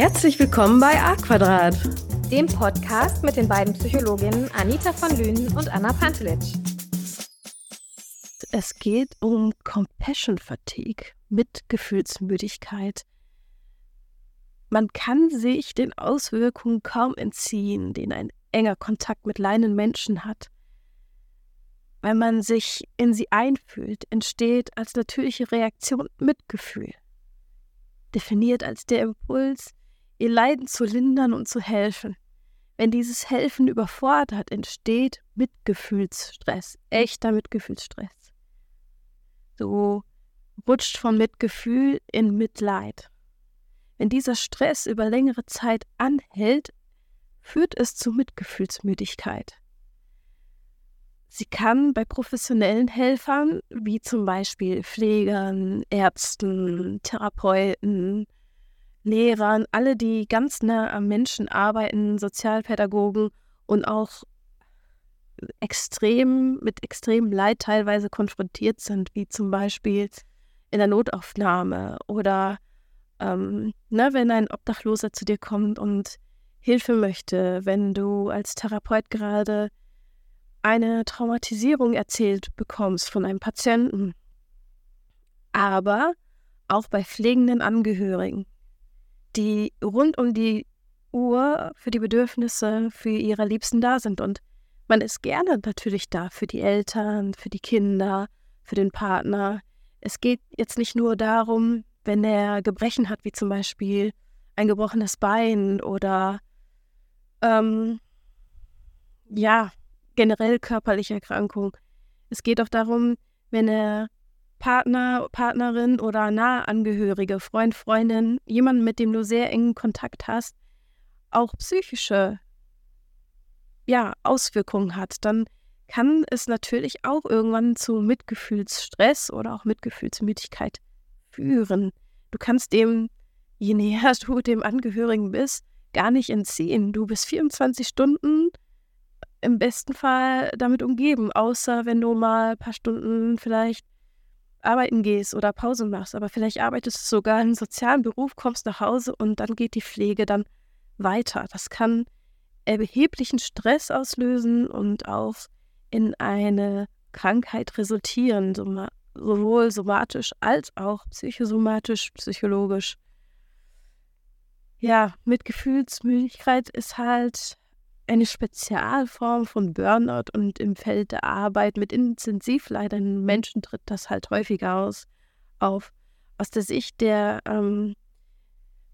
Herzlich willkommen bei A Quadrat, dem Podcast mit den beiden Psychologinnen Anita von Lünen und Anna Pantelic. Es geht um Compassion Fatigue, Mitgefühlsmüdigkeit. Man kann sich den Auswirkungen kaum entziehen, den ein enger Kontakt mit leinen Menschen hat. Wenn man sich in sie einfühlt, entsteht als natürliche Reaktion Mitgefühl, definiert als der Impuls, ihr Leiden zu lindern und zu helfen. Wenn dieses Helfen überfordert, entsteht Mitgefühlsstress, echter Mitgefühlsstress. Du rutscht von Mitgefühl in Mitleid. Wenn dieser Stress über längere Zeit anhält, führt es zu Mitgefühlsmüdigkeit. Sie kann bei professionellen Helfern, wie zum Beispiel Pflegern, Ärzten, Therapeuten, Lehrern, alle, die ganz nah am Menschen arbeiten, Sozialpädagogen und auch extrem, mit extremem Leid teilweise konfrontiert sind, wie zum Beispiel in der Notaufnahme oder ähm, ne, wenn ein Obdachloser zu dir kommt und Hilfe möchte, wenn du als Therapeut gerade eine Traumatisierung erzählt bekommst von einem Patienten, aber auch bei pflegenden Angehörigen, die rund um die Uhr für die Bedürfnisse für ihre Liebsten da sind. Und man ist gerne natürlich da für die Eltern, für die Kinder, für den Partner. Es geht jetzt nicht nur darum, wenn er Gebrechen hat, wie zum Beispiel ein gebrochenes Bein oder ähm, ja, generell körperliche Erkrankung. Es geht auch darum, wenn er Partner, Partnerin oder Nahangehörige, Freund, Freundin, jemanden, mit dem du sehr engen Kontakt hast, auch psychische ja, Auswirkungen hat, dann kann es natürlich auch irgendwann zu Mitgefühlsstress oder auch Mitgefühlsmüdigkeit führen. Du kannst dem, je näher du dem Angehörigen bist, gar nicht entziehen. Du bist 24 Stunden im besten Fall damit umgeben, außer wenn du mal ein paar Stunden vielleicht arbeiten gehst oder Pause machst, aber vielleicht arbeitest du sogar im sozialen Beruf, kommst nach Hause und dann geht die Pflege dann weiter. Das kann erheblichen Stress auslösen und auch in eine Krankheit resultieren, sowohl somatisch als auch psychosomatisch, psychologisch. Ja, Mitgefühlsmüdigkeit ist halt eine Spezialform von Burnout und im Feld der Arbeit mit intensiv leidenden Menschen tritt das halt häufiger aus, auf. Aus der Sicht der ähm,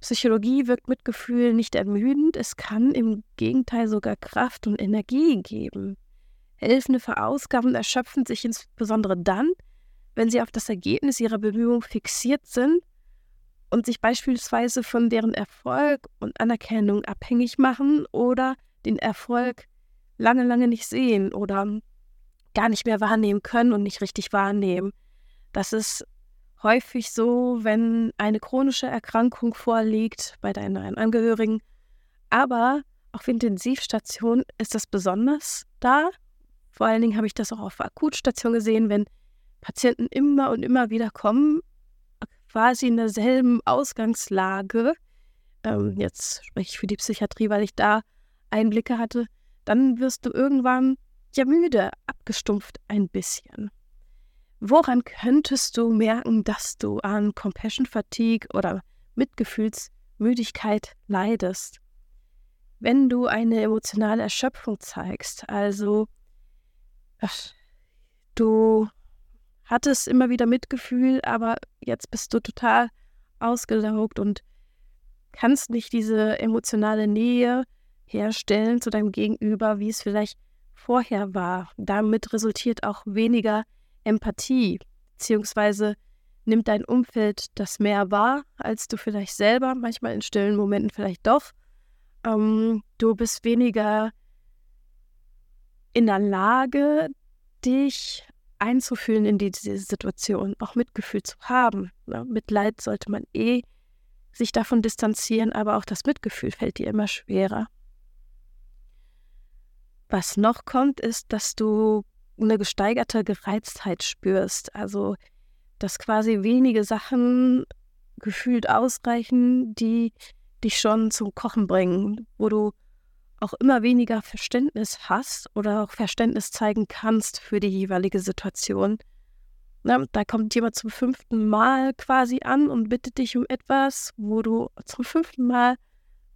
Psychologie wirkt Mitgefühl nicht ermüdend, es kann im Gegenteil sogar Kraft und Energie geben. Helfende verausgaben erschöpfen sich insbesondere dann, wenn sie auf das Ergebnis ihrer Bemühungen fixiert sind und sich beispielsweise von deren Erfolg und Anerkennung abhängig machen oder den Erfolg lange, lange nicht sehen oder gar nicht mehr wahrnehmen können und nicht richtig wahrnehmen. Das ist häufig so, wenn eine chronische Erkrankung vorliegt bei deinen Angehörigen. Aber auf Intensivstationen ist das besonders da. Vor allen Dingen habe ich das auch auf Akutstation gesehen, wenn Patienten immer und immer wieder kommen, quasi in derselben Ausgangslage. Ähm, jetzt spreche ich für die Psychiatrie, weil ich da Einblicke hatte, dann wirst du irgendwann ja müde, abgestumpft ein bisschen. Woran könntest du merken, dass du an Compassion Fatigue oder Mitgefühlsmüdigkeit leidest? Wenn du eine emotionale Erschöpfung zeigst, also ach, du hattest immer wieder Mitgefühl, aber jetzt bist du total ausgelaugt und kannst nicht diese emotionale Nähe herstellen zu deinem Gegenüber, wie es vielleicht vorher war. Damit resultiert auch weniger Empathie, beziehungsweise nimmt dein Umfeld das mehr wahr, als du vielleicht selber, manchmal in stillen Momenten vielleicht doch. Ähm, du bist weniger in der Lage, dich einzufühlen in diese Situation, auch Mitgefühl zu haben. Ne? Mitleid sollte man eh sich davon distanzieren, aber auch das Mitgefühl fällt dir immer schwerer. Was noch kommt, ist, dass du eine gesteigerte Gereiztheit spürst. Also, dass quasi wenige Sachen gefühlt ausreichen, die dich schon zum Kochen bringen, wo du auch immer weniger Verständnis hast oder auch Verständnis zeigen kannst für die jeweilige Situation. Na, da kommt jemand zum fünften Mal quasi an und bittet dich um etwas, wo du zum fünften Mal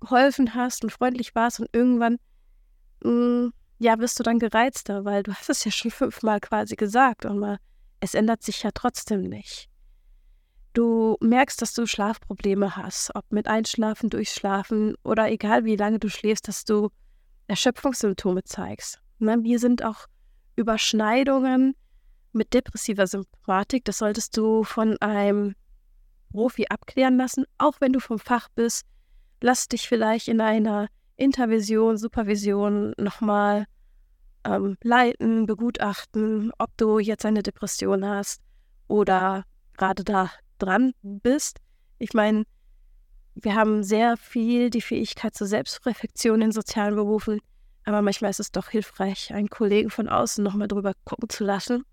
geholfen hast und freundlich warst und irgendwann, mh, mm, ja, wirst du dann gereizter, weil du hast es ja schon fünfmal quasi gesagt und mal, es ändert sich ja trotzdem nicht. Du merkst, dass du Schlafprobleme hast, ob mit Einschlafen, Durchschlafen oder egal wie lange du schläfst, dass du Erschöpfungssymptome zeigst. Ne? Hier sind auch Überschneidungen mit depressiver Symptomatik. Das solltest du von einem Profi abklären lassen, auch wenn du vom Fach bist. Lass dich vielleicht in einer Intervision, Supervision nochmal ähm, leiten, begutachten, ob du jetzt eine Depression hast oder gerade da dran bist. Ich meine, wir haben sehr viel die Fähigkeit zur Selbstreflexion in sozialen Berufen, aber manchmal ist es doch hilfreich, einen Kollegen von außen nochmal drüber gucken zu lassen.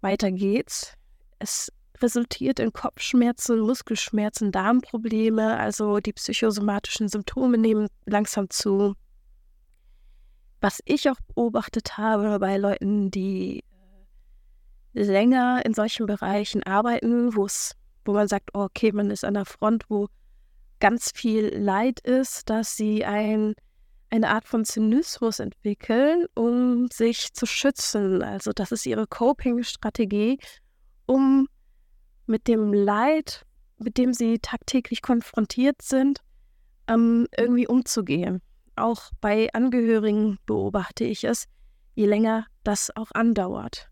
Weiter geht's. Es resultiert in Kopfschmerzen, Muskelschmerzen, Darmprobleme, also die psychosomatischen Symptome nehmen langsam zu. Was ich auch beobachtet habe bei Leuten, die länger in solchen Bereichen arbeiten, wo es, wo man sagt, oh, okay, man ist an der Front, wo ganz viel Leid ist, dass sie ein, eine Art von Zynismus entwickeln, um sich zu schützen. Also das ist ihre Coping-Strategie, um mit dem Leid, mit dem sie tagtäglich konfrontiert sind, ähm, irgendwie umzugehen. Auch bei Angehörigen beobachte ich es, je länger das auch andauert.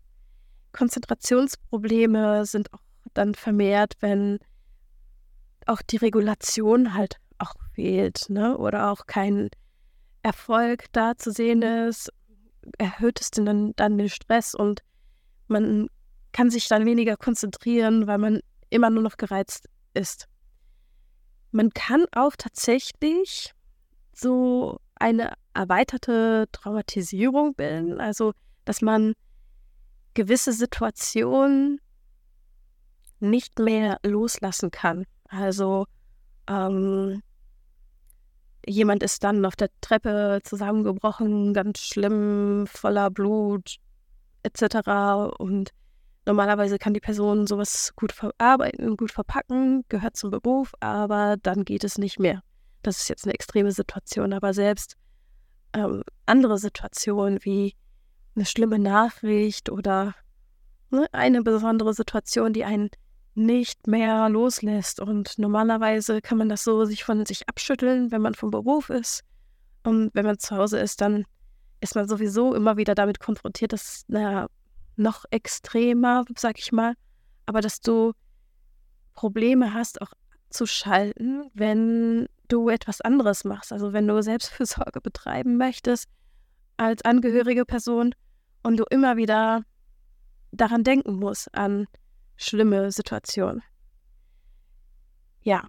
Konzentrationsprobleme sind auch dann vermehrt, wenn auch die Regulation halt auch fehlt, ne? Oder auch kein Erfolg da zu sehen ist, erhöht es dann, dann den Stress und man kann sich dann weniger konzentrieren, weil man immer nur noch gereizt ist. Man kann auch tatsächlich so eine erweiterte Traumatisierung bilden, also dass man gewisse Situationen nicht mehr loslassen kann. Also ähm, jemand ist dann auf der Treppe zusammengebrochen, ganz schlimm, voller Blut etc. Und normalerweise kann die Person sowas gut verarbeiten, gut verpacken, gehört zum Beruf, aber dann geht es nicht mehr. Das ist jetzt eine extreme Situation, aber selbst ähm, andere Situationen wie eine schlimme Nachricht oder ne, eine besondere Situation, die einen nicht mehr loslässt. Und normalerweise kann man das so sich von sich abschütteln, wenn man vom Beruf ist. Und wenn man zu Hause ist, dann ist man sowieso immer wieder damit konfrontiert, dass, naja, noch extremer, sag ich mal, aber dass du Probleme hast, auch abzuschalten, wenn du etwas anderes machst. Also wenn du Selbstfürsorge betreiben möchtest als angehörige Person, und du immer wieder daran denken musst, an schlimme Situationen. Ja,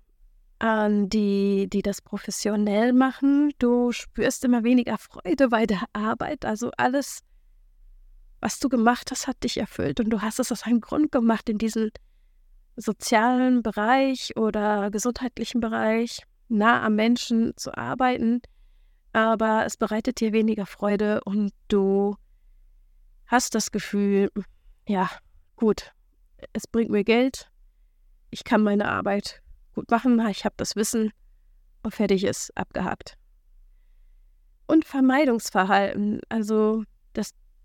an die, die das professionell machen, du spürst immer weniger Freude bei der Arbeit. Also alles, was du gemacht hast, hat dich erfüllt und du hast es aus einem Grund gemacht in diesem sozialen Bereich oder gesundheitlichen Bereich, nah am Menschen zu arbeiten. Aber es bereitet dir weniger Freude und du hast das Gefühl, ja, gut, es bringt mir Geld, ich kann meine Arbeit gut machen, ich habe das Wissen und fertig ist, abgehakt. Und Vermeidungsverhalten, also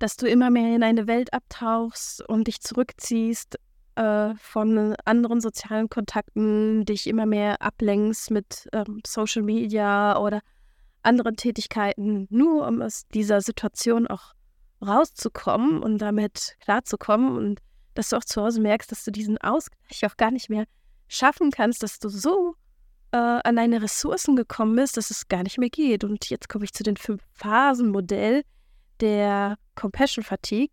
dass, du immer mehr in eine Welt abtauchst und dich zurückziehst äh, von anderen sozialen Kontakten, dich immer mehr ablenkst mit ähm, Social Media oder anderen Tätigkeiten, nur um aus dieser Situation auch rauszukommen und damit klarzukommen und dass du auch zu Hause merkst, dass du diesen Ausgleich auch gar nicht mehr schaffen kannst, dass du so äh, an deine Ressourcen gekommen bist, dass es gar nicht mehr geht. Und jetzt komme ich zu den fünf Phasen Modell der Compassion Fatigue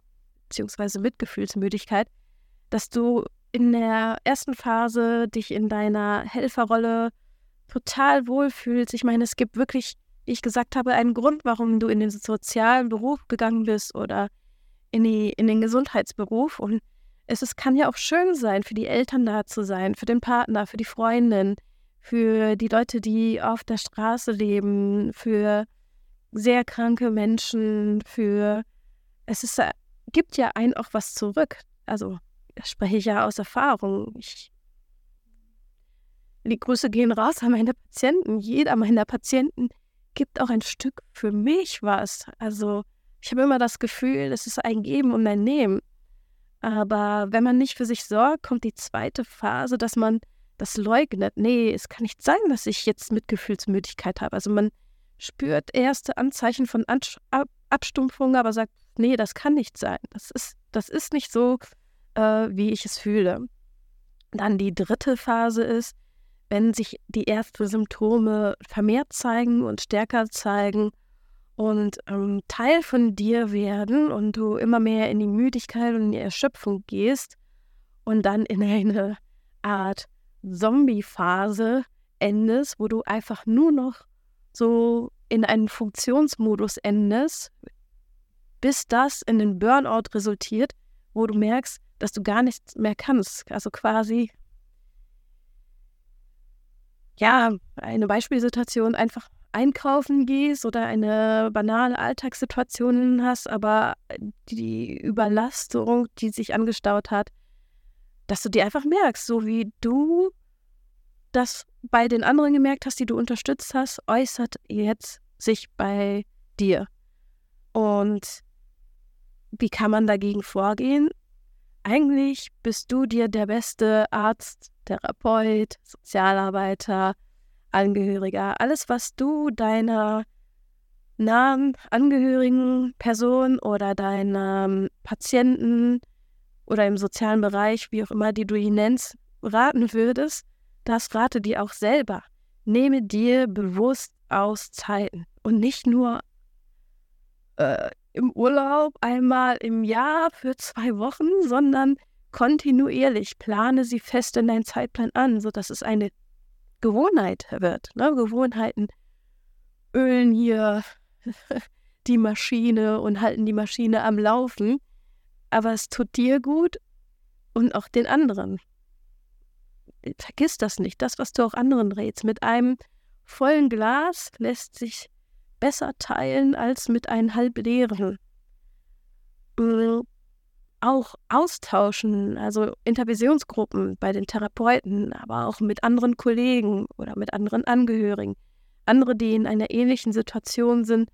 beziehungsweise Mitgefühlsmüdigkeit, dass du in der ersten Phase dich in deiner Helferrolle total wohlfühlst. Ich meine, es gibt wirklich ich gesagt habe, einen Grund, warum du in den sozialen Beruf gegangen bist oder in, die, in den Gesundheitsberuf. Und es ist, kann ja auch schön sein, für die Eltern da zu sein, für den Partner, für die Freundin, für die Leute, die auf der Straße leben, für sehr kranke Menschen, für es ist, äh, gibt ja einen auch was zurück. Also das spreche ich ja aus Erfahrung. Ich, die Grüße gehen raus an meine Patienten. Jeder meiner Patienten gibt auch ein Stück für mich was. Also ich habe immer das Gefühl, es ist ein Geben und ein Nehmen. Aber wenn man nicht für sich sorgt, kommt die zweite Phase, dass man das leugnet. Nee, es kann nicht sein, dass ich jetzt Mitgefühlsmüdigkeit habe. Also man spürt erste Anzeichen von Abstumpfung, aber sagt, nee, das kann nicht sein. Das ist, das ist nicht so, äh, wie ich es fühle. Dann die dritte Phase ist, wenn sich die ersten Symptome vermehrt zeigen und stärker zeigen und ähm, Teil von dir werden und du immer mehr in die Müdigkeit und in die Erschöpfung gehst und dann in eine Art Zombie-Phase endest, wo du einfach nur noch so in einen Funktionsmodus endest, bis das in den Burnout resultiert, wo du merkst, dass du gar nichts mehr kannst. Also quasi, ja, eine Beispielsituation einfach einkaufen gehst oder eine banale Alltagssituation hast, aber die Überlastung, die sich angestaut hat, dass du dir einfach merkst, so wie du das bei den anderen gemerkt hast, die du unterstützt hast, äußert jetzt sich bei dir. Und wie kann man dagegen vorgehen? Eigentlich bist du dir der beste Arzt, Therapeut, Sozialarbeiter, Angehöriger. Alles, was du deiner nahen Angehörigen, Person oder deinem Patienten oder im sozialen Bereich, wie auch immer, die du ihn nennst, raten würdest, das rate dir auch selber. Nehme dir bewusst Auszeiten und nicht nur äh, im Urlaub einmal im Jahr für zwei Wochen, sondern kontinuierlich plane sie fest in deinen Zeitplan an, sodass es eine Gewohnheit wird. Ne? Gewohnheiten ölen hier die Maschine und halten die Maschine am Laufen, aber es tut dir gut und auch den anderen. Vergiss das nicht, das, was du auch anderen rätst. Mit einem vollen Glas lässt sich besser teilen als mit einem halb leeren. Äh, auch austauschen, also Intervisionsgruppen bei den Therapeuten, aber auch mit anderen Kollegen oder mit anderen Angehörigen. Andere, die in einer ähnlichen Situation sind,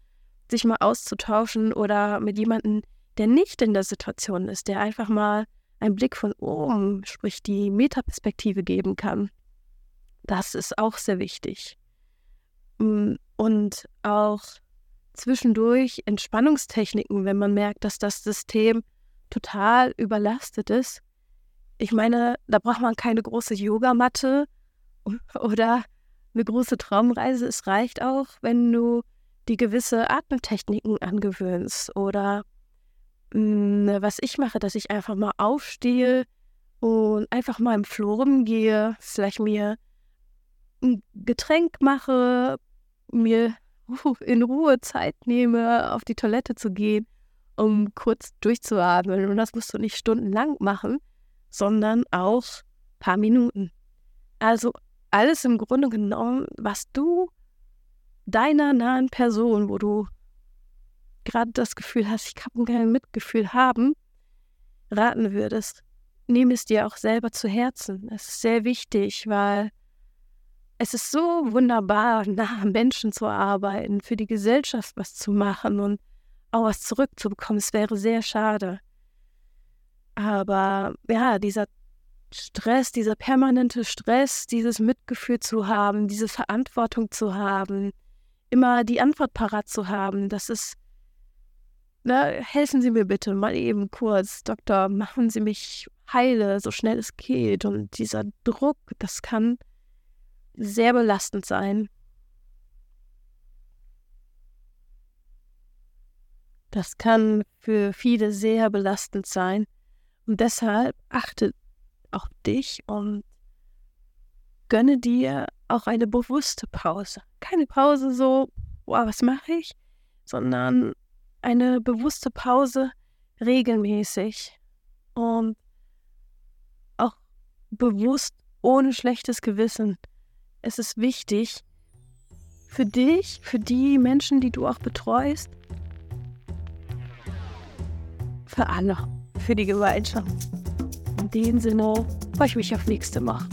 sich mal auszutauschen oder mit jemandem, der nicht in der Situation ist, der einfach mal einen Blick von oben, sprich die Metaperspektive geben kann. Das ist auch sehr wichtig. Mm, und auch zwischendurch Entspannungstechniken, wenn man merkt, dass das System total überlastet ist. Ich meine, da braucht man keine große Yogamatte oder eine große Traumreise. Es reicht auch, wenn du die gewisse Atemtechniken angewöhnst oder was ich mache, dass ich einfach mal aufstehe und einfach mal im Flur rumgehe, vielleicht mir ein Getränk mache, mir in Ruhe Zeit nehme, auf die Toilette zu gehen, um kurz durchzuatmen. Und das musst du nicht stundenlang machen, sondern auch ein paar Minuten. Also alles im Grunde genommen, was du deiner nahen Person, wo du gerade das Gefühl hast, ich kann kein Mitgefühl haben, raten würdest, nehme es dir auch selber zu Herzen. Es ist sehr wichtig, weil es ist so wunderbar, nah Menschen zu arbeiten, für die Gesellschaft was zu machen und auch was zurückzubekommen. Es wäre sehr schade. Aber ja, dieser Stress, dieser permanente Stress, dieses Mitgefühl zu haben, diese Verantwortung zu haben, immer die Antwort parat zu haben, das ist, na, helfen Sie mir bitte mal eben kurz, Doktor, machen Sie mich heile, so schnell es geht. Und dieser Druck, das kann sehr belastend sein. Das kann für viele sehr belastend sein. Und deshalb achte auf dich und gönne dir auch eine bewusste Pause. Keine Pause so, wow, was mache ich? Sondern eine bewusste Pause regelmäßig und auch bewusst ohne schlechtes Gewissen es ist wichtig für dich, für die Menschen, die du auch betreust, für alle, für die Gemeinschaft. In dem Sinne freue ich mich auf nächste Mal.